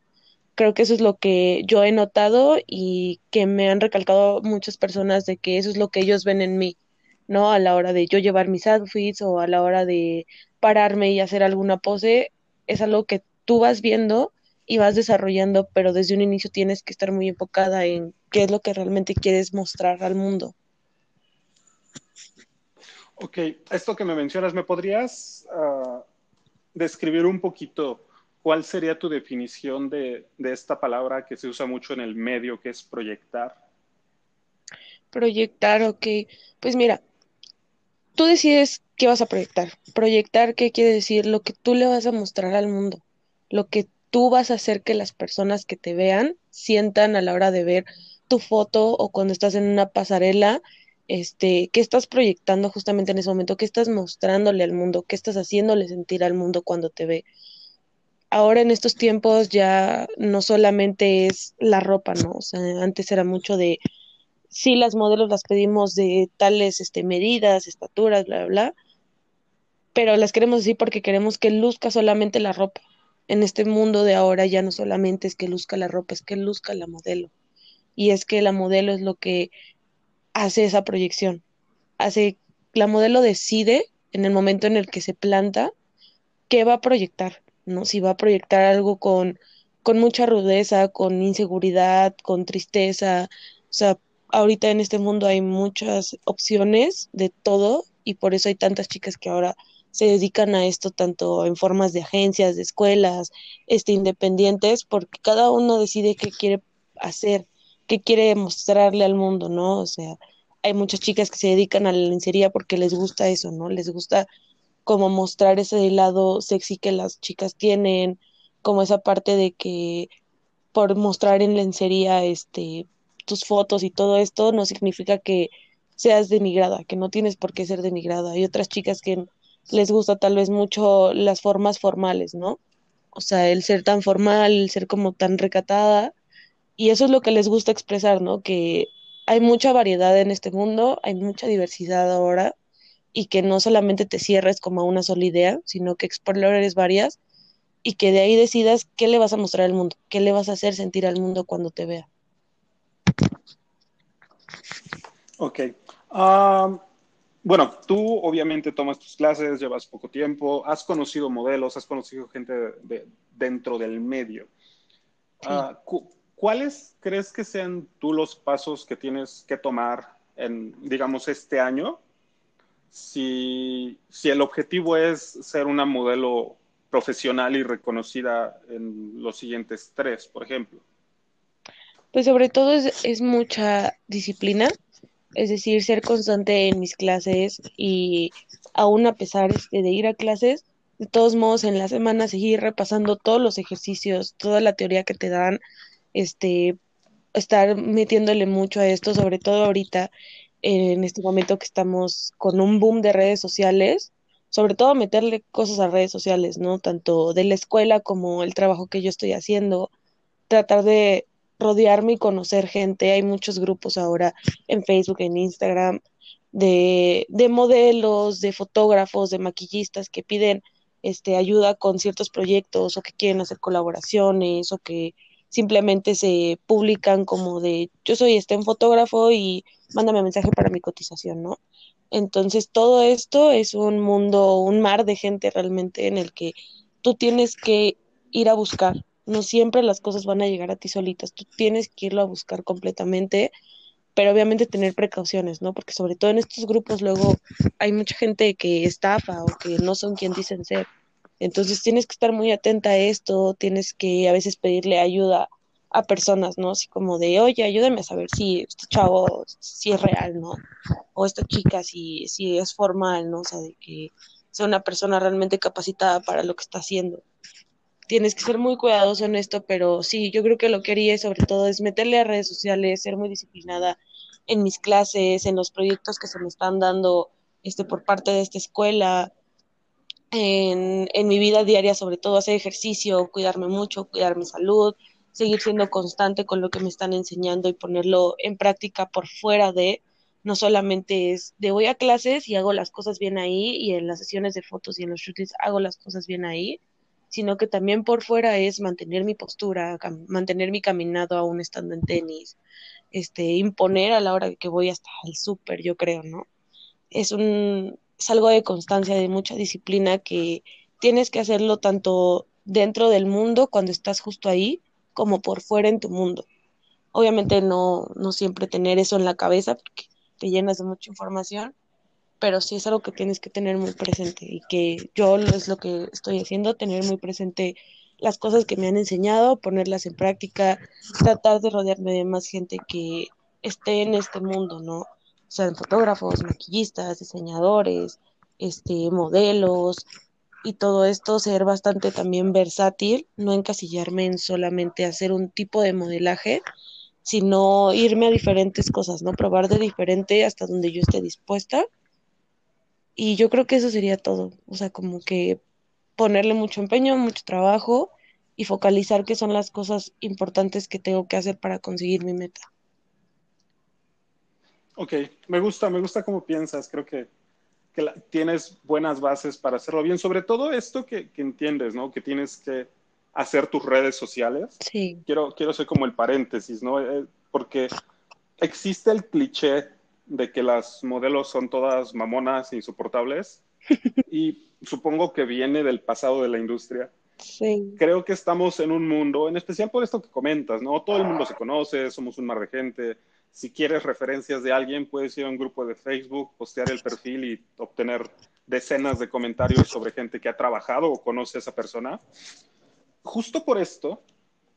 Creo que eso es lo que yo he notado y que me han recalcado muchas personas de que eso es lo que ellos ven en mí, ¿no? A la hora de yo llevar mis outfits o a la hora de pararme y hacer alguna pose, es algo que tú vas viendo y vas desarrollando, pero desde un inicio tienes que estar muy enfocada en qué es lo que realmente quieres mostrar al mundo. Ok, esto que me mencionas, ¿me podrías uh, describir un poquito cuál sería tu definición de, de, esta palabra que se usa mucho en el medio, que es proyectar? Proyectar, ok. Pues mira, tú decides qué vas a proyectar. Proyectar, ¿qué quiere decir? Lo que tú le vas a mostrar al mundo, lo que tú vas a hacer que las personas que te vean sientan a la hora de ver tu foto o cuando estás en una pasarela, este, qué estás proyectando justamente en ese momento, qué estás mostrándole al mundo, qué estás haciéndole sentir al mundo cuando te ve. Ahora en estos tiempos ya no solamente es la ropa, ¿no? O sea, antes era mucho de, sí, las modelos las pedimos de tales este, medidas, estaturas, bla, bla, bla, pero las queremos así porque queremos que luzca solamente la ropa. En este mundo de ahora ya no solamente es que luzca la ropa, es que luzca la modelo. Y es que la modelo es lo que hace esa proyección. Hace, la modelo decide en el momento en el que se planta qué va a proyectar, ¿no? Si va a proyectar algo con, con mucha rudeza, con inseguridad, con tristeza. O sea, ahorita en este mundo hay muchas opciones de todo y por eso hay tantas chicas que ahora se dedican a esto tanto en formas de agencias, de escuelas, este independientes, porque cada uno decide qué quiere hacer que quiere mostrarle al mundo, ¿no? O sea, hay muchas chicas que se dedican a la lencería porque les gusta eso, ¿no? Les gusta como mostrar ese lado sexy que las chicas tienen, como esa parte de que por mostrar en lencería este tus fotos y todo esto no significa que seas denigrada, que no tienes por qué ser denigrada. Hay otras chicas que les gusta tal vez mucho las formas formales, ¿no? O sea, el ser tan formal, el ser como tan recatada, y eso es lo que les gusta expresar, ¿no? Que hay mucha variedad en este mundo, hay mucha diversidad ahora y que no solamente te cierres como a una sola idea, sino que explores varias y que de ahí decidas qué le vas a mostrar al mundo, qué le vas a hacer sentir al mundo cuando te vea. Ok. Um, bueno, tú obviamente tomas tus clases, llevas poco tiempo, has conocido modelos, has conocido gente de, dentro del medio. Sí. Uh, ¿cuáles crees que sean tú los pasos que tienes que tomar en, digamos, este año? Si, si el objetivo es ser una modelo profesional y reconocida en los siguientes tres, por ejemplo. Pues sobre todo es, es mucha disciplina, es decir, ser constante en mis clases y aún a pesar este, de ir a clases, de todos modos en la semana seguir repasando todos los ejercicios, toda la teoría que te dan, este, estar metiéndole mucho a esto, sobre todo ahorita, en este momento que estamos con un boom de redes sociales, sobre todo meterle cosas a redes sociales, ¿no? Tanto de la escuela como el trabajo que yo estoy haciendo, tratar de rodearme y conocer gente. Hay muchos grupos ahora en Facebook, en Instagram, de, de modelos, de fotógrafos, de maquillistas que piden este, ayuda con ciertos proyectos o que quieren hacer colaboraciones o que simplemente se publican como de yo soy este un fotógrafo y mándame mensaje para mi cotización, ¿no? Entonces todo esto es un mundo, un mar de gente realmente en el que tú tienes que ir a buscar. No siempre las cosas van a llegar a ti solitas, tú tienes que irlo a buscar completamente, pero obviamente tener precauciones, ¿no? Porque sobre todo en estos grupos luego hay mucha gente que estafa o que no son quien dicen ser. Entonces tienes que estar muy atenta a esto, tienes que a veces pedirle ayuda a personas, ¿no? Así como de, oye, ayúdame a saber si este chavo, si es real, ¿no? O esta chica, si, si es formal, ¿no? O sea, de que sea una persona realmente capacitada para lo que está haciendo. Tienes que ser muy cuidadoso en esto, pero sí, yo creo que lo que haría sobre todo es meterle a redes sociales, ser muy disciplinada en mis clases, en los proyectos que se me están dando este, por parte de esta escuela, en, en mi vida diaria, sobre todo hacer ejercicio, cuidarme mucho, cuidar mi salud, seguir siendo constante con lo que me están enseñando y ponerlo en práctica por fuera de, no solamente es de voy a clases y hago las cosas bien ahí y en las sesiones de fotos y en los shootings hago las cosas bien ahí, sino que también por fuera es mantener mi postura, mantener mi caminado aún estando en tenis, este, imponer a la hora que voy hasta el súper, yo creo, ¿no? Es un, es algo de constancia, de mucha disciplina que tienes que hacerlo tanto dentro del mundo cuando estás justo ahí, como por fuera en tu mundo. Obviamente no, no siempre tener eso en la cabeza porque te llenas de mucha información, pero sí es algo que tienes que tener muy presente y que yo es lo que estoy haciendo, tener muy presente las cosas que me han enseñado, ponerlas en práctica, tratar de rodearme de más gente que esté en este mundo, ¿no? O sea, fotógrafos, maquillistas, diseñadores, este, modelos, y todo esto ser bastante también versátil, no encasillarme en solamente hacer un tipo de modelaje, sino irme a diferentes cosas, ¿no? Probar de diferente hasta donde yo esté dispuesta. Y yo creo que eso sería todo. O sea, como que ponerle mucho empeño, mucho trabajo y focalizar qué son las cosas importantes que tengo que hacer para conseguir mi meta. Ok, me gusta, me gusta cómo piensas. Creo que, tienes buenas bases para hacerlo bien. Sobre todo esto que, que entiendes, ¿no? Que tienes que hacer tus redes sociales. Sí. Quiero, quiero ser como el paréntesis, ¿no? Eh, porque existe el cliché de que las modelos son todas mamonas insoportables y supongo que viene del pasado de la industria. Sí. Creo que estamos en un mundo, en especial por esto que comentas, ¿no? Todo el mundo se conoce, somos un mar de gente. Si quieres referencias de alguien, puedes ir a un grupo de Facebook, postear el perfil y obtener decenas de comentarios sobre gente que ha trabajado o conoce a esa persona justo por esto,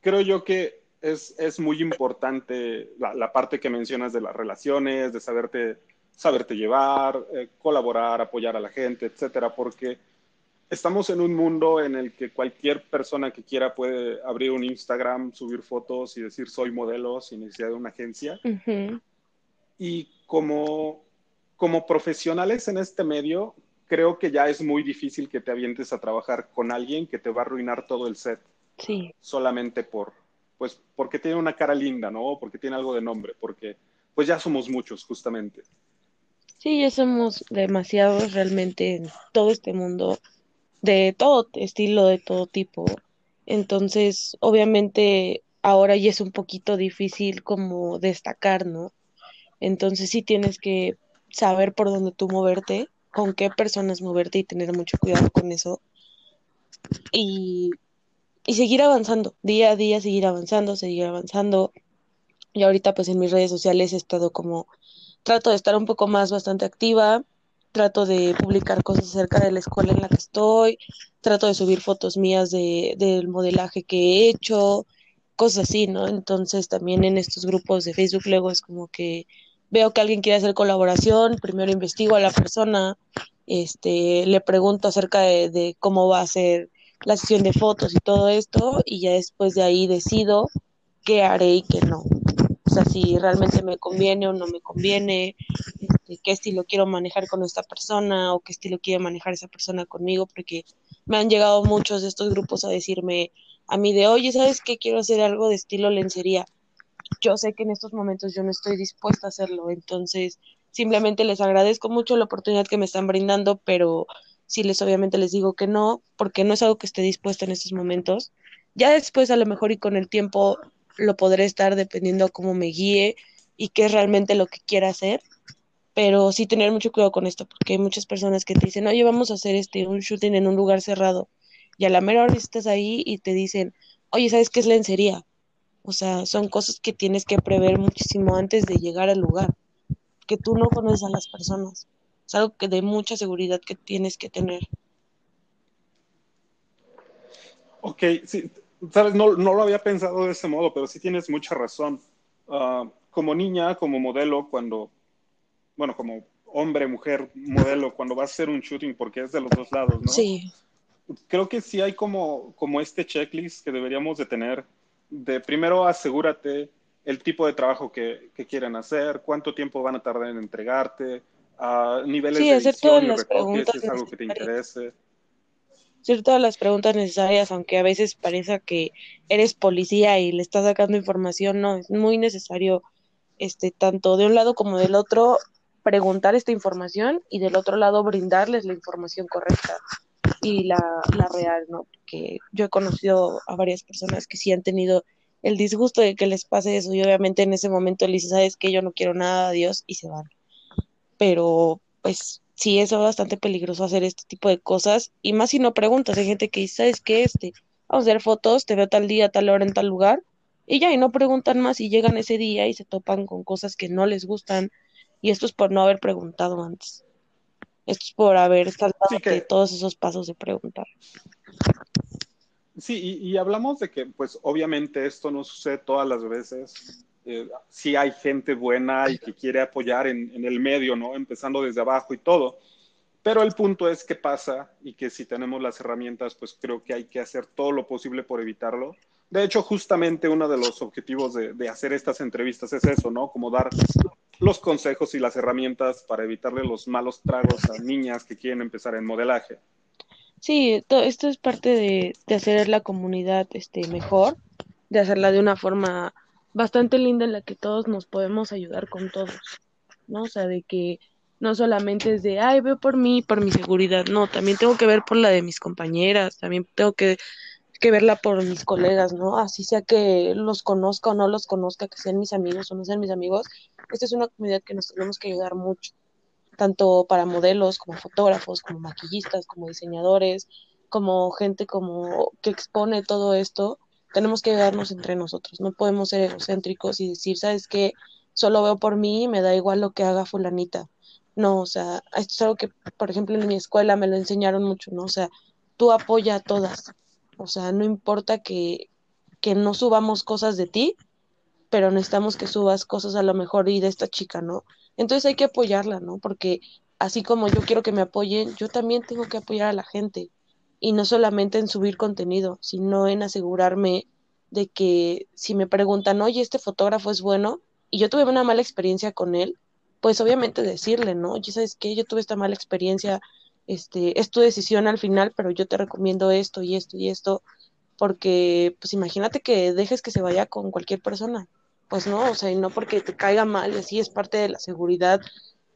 creo yo que es, es muy importante la, parte que mencionas de las relaciones, de saberte, saberte llevar, eh, colaborar, apoyar a la gente, etcétera, porque estamos en un mundo en el que cualquier persona que quiera puede abrir un Instagram, subir fotos y decir soy modelo sin necesidad de una agencia. Y como, como profesionales en este medio, creo que ya es muy difícil que te avientes a trabajar con alguien que te va a arruinar todo el set. Sí. Solamente por, pues, porque tiene una cara linda, ¿no? Porque tiene algo de nombre, porque, pues ya somos muchos, justamente. Sí, ya somos demasiados realmente en todo este mundo, de todo estilo, de todo tipo. Entonces, obviamente, ahora ya es un poquito difícil como destacar, ¿no? Entonces sí tienes que saber por dónde tú moverte con qué personas moverte y tener mucho cuidado con eso. Y, y seguir avanzando, día a día seguir avanzando, seguir avanzando. Y ahorita pues en mis redes sociales he estado como, trato de estar un poco más bastante activa, trato de publicar cosas acerca de la escuela en la que estoy, trato de subir fotos mías de, del modelaje que he hecho, cosas así, ¿no? Entonces también en estos grupos de Facebook luego es como que veo que alguien quiere hacer colaboración, primero investigo a la persona, este, le pregunto acerca de, cómo va a ser la sesión de fotos y todo esto, y ya después de ahí decido qué haré y qué no. O sea, si realmente me conviene o no me conviene, este, qué estilo quiero manejar con esta persona o qué estilo quiere manejar esa persona conmigo, porque me han llegado muchos de estos grupos a decirme a mí de, oye, ¿sabes qué? Quiero hacer algo de estilo lencería yo sé que en estos momentos yo no estoy dispuesta a hacerlo, entonces simplemente les agradezco mucho la oportunidad que me están brindando, pero sí les obviamente les digo que no, porque no es algo que esté dispuesta en estos momentos. Ya después a lo mejor y con el tiempo lo podré estar dependiendo cómo me guíe y qué es realmente lo que quiera hacer, pero sí tener mucho cuidado con esto, porque hay muchas personas que te dicen, oye, vamos a hacer este un shooting en un lugar cerrado, y a la mera hora estás ahí y te dicen, oye, ¿sabes qué es lencería? O sea, son cosas que tienes que prever muchísimo antes de llegar al lugar, que tú no conoces a las personas. Es algo que de mucha seguridad que tienes que tener. Ok, sí, sabes, no, no lo había pensado de ese modo, pero sí tienes mucha razón. Ah, como niña, como modelo, cuando, bueno, como hombre, mujer, modelo, cuando vas a hacer un shooting, porque es de los dos lados, ¿no? Sí. Creo que sí hay como, como este checklist que deberíamos de tener de primero asegúrate el tipo de trabajo que, que quieren hacer, cuánto tiempo van a tardar en entregarte, a niveles de edición y retoques, si es algo que te interese. Hacer todas las preguntas necesarias, aunque a veces parece que eres policía y le estás sacando información, no, es muy necesario, este, tanto de un lado como del otro, preguntar esta información y del otro lado brindarles la información correcta y la, la real, ¿no? Porque yo he conocido a varias personas que sí han tenido el disgusto de que les pase eso y obviamente en ese momento le dices, sabes que yo no quiero nada, adiós, y se van. Pero pues sí es bastante peligroso hacer este tipo de cosas y más si no preguntas, hay gente que dice, ¿sabes qué? Este, vamos a hacer fotos, te veo tal día, tal hora, en tal lugar y ya, y no preguntan más y llegan ese día y se topan con cosas que no les gustan y esto es por no haber preguntado antes. Esto es por haber saltado todos esos pasos de preguntar. Sí, y, hablamos de que, pues, obviamente esto no sucede todas las veces. Eh, sí hay gente buena y que quiere apoyar en, el medio, ¿no? Empezando desde abajo y todo. Pero el punto es que pasa y que si tenemos las herramientas, pues creo que hay que hacer todo lo posible por evitarlo, De hecho, justamente uno de los objetivos de, de, hacer estas entrevistas es eso, ¿no? Como dar los consejos y las herramientas para evitarle los malos tragos a niñas que quieren empezar en modelaje. Sí, esto es parte de, de hacer la comunidad este, mejor, de hacerla de una forma bastante linda en la que todos nos podemos ayudar con todos, ¿no? O sea, de que no solamente es de, ay, veo por mí, por mi seguridad, no, también tengo que ver por la de mis compañeras, también tengo que, que verla por mis colegas, ¿no? Así sea que los conozca o no los conozca, que sean mis amigos o no sean mis amigos, esta es una comunidad que nos tenemos que ayudar mucho tanto para modelos como fotógrafos, como maquillistas, como diseñadores, como gente como que expone todo esto, tenemos que ayudarnos entre nosotros, no podemos ser egocéntricos y decir, ¿sabes qué? Solo veo por mí y me da igual lo que haga fulanita. No, o sea, esto es algo que, por ejemplo, en mi escuela me lo enseñaron mucho, ¿no? O sea, tú apoya a todas. O sea, no importa que, que no subamos cosas de ti, pero necesitamos que subas cosas a lo mejor y de esta chica, ¿no? Entonces hay que apoyarla, ¿no? Porque así como yo quiero que me apoyen, yo también tengo que apoyar a la gente. Y no solamente en subir contenido, sino en asegurarme de que si me preguntan, oye, este fotógrafo es bueno, y yo tuve una mala experiencia con él, pues obviamente decirle, ¿no? Oye, ¿sabes qué? Yo tuve esta mala experiencia, este, es tu decisión al final, pero yo te recomiendo esto y esto y esto, porque pues imagínate que dejes que se vaya con cualquier persona pues no, o sea, y no porque te caiga mal, y así es parte de la seguridad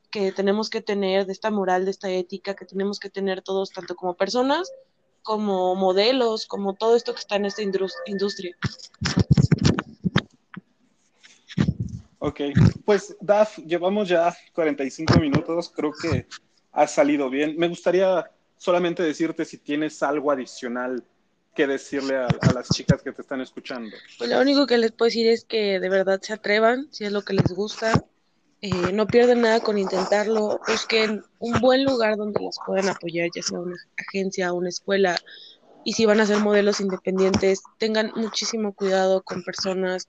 que tenemos que tener, de esta moral, de esta ética que tenemos que tener todos, tanto como personas, como modelos, como todo esto que está en esta industria. Ok, pues Daf, llevamos ya 45 minutos, creo que ha salido bien. Me gustaría solamente decirte si tienes algo adicional que decirle a, las chicas que te están escuchando? Pues lo único que les puedo decir es que de verdad se atrevan, si es lo que les gusta, eh, no pierden nada con intentarlo, busquen un buen lugar donde las puedan apoyar, ya sea una agencia, una escuela, y si van a ser modelos independientes, tengan muchísimo cuidado con personas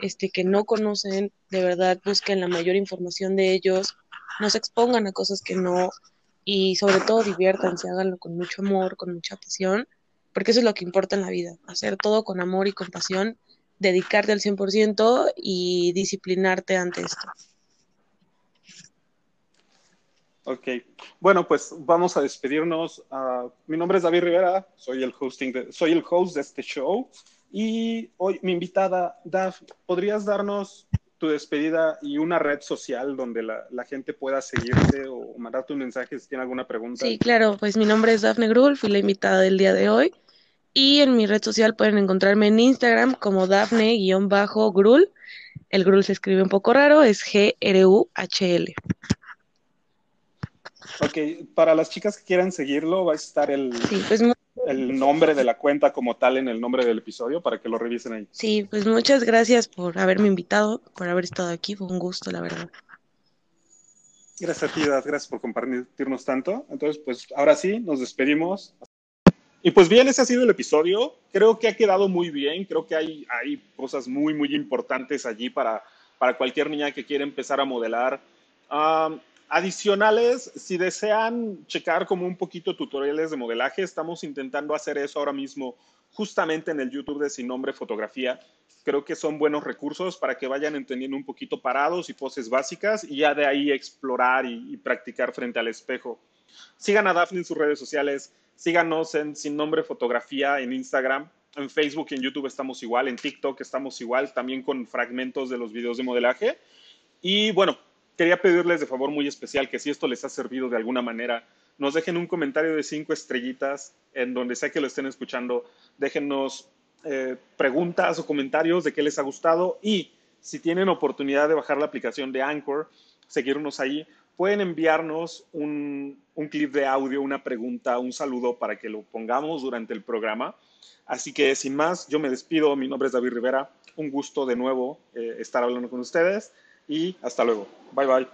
este, que no conocen, de verdad busquen la mayor información de ellos, no se expongan a cosas que no, y sobre todo diviértanse, háganlo con mucho amor, con mucha pasión, porque eso es lo que importa en la vida, hacer todo con amor y compasión, dedicarte al 100% y disciplinarte ante esto. Ok, bueno, pues vamos a despedirnos. Uh, mi nombre es David Rivera, soy el, hosting de, soy el host de este show y hoy mi invitada, Daf, ¿podrías darnos tu despedida y una red social donde la, gente pueda seguirte o mandarte un mensaje si tiene alguna pregunta? Sí, claro, pues mi nombre es Dafne Grul, fui la invitada del día de hoy. Y en mi red social pueden encontrarme en Instagram como Dafne-Grul. El Grul se escribe un poco raro, es G-R-U-H-L. Ok, para las chicas que quieran seguirlo, va a estar el, pues el nombre de la cuenta como tal en el nombre del episodio para que lo revisen ahí. Sí, pues muchas gracias por haberme invitado, por haber estado aquí, fue un gusto, la verdad. Gracias a ti, gracias por compartirnos tanto. Entonces, pues ahora sí, nos despedimos. Y pues bien, ese ha sido el episodio. Creo que ha quedado muy bien. Creo que hay, hay cosas muy, muy importantes allí para, para cualquier niña que quiera empezar a modelar. Adicionales, si desean checar como un poquito tutoriales de modelaje, estamos intentando hacer eso ahora mismo justamente en el YouTube de Sin Nombre Fotografía. Creo que son buenos recursos para que vayan entendiendo un poquito parados y poses básicas y ya de ahí explorar y, practicar frente al espejo. Sigan a Daphne en sus redes sociales. Síganos en Sin Nombre Fotografía en Instagram. En Facebook y en YouTube estamos igual. En TikTok estamos igual, también con fragmentos de los videos de modelaje. Y bueno, quería pedirles de favor muy especial que si esto les ha servido de alguna manera, nos dejen un comentario de cinco estrellitas en donde sea que lo estén escuchando. Déjennos eh, preguntas o comentarios de qué les ha gustado y si tienen oportunidad de bajar la aplicación de Anchor, seguirnos ahí, pueden enviarnos un, clip de audio, una pregunta, un saludo para que lo pongamos durante el programa. Así que sin más, yo me despido. Mi nombre es David Rivera. Un gusto de nuevo eh, estar hablando con ustedes y hasta luego. Bye bye.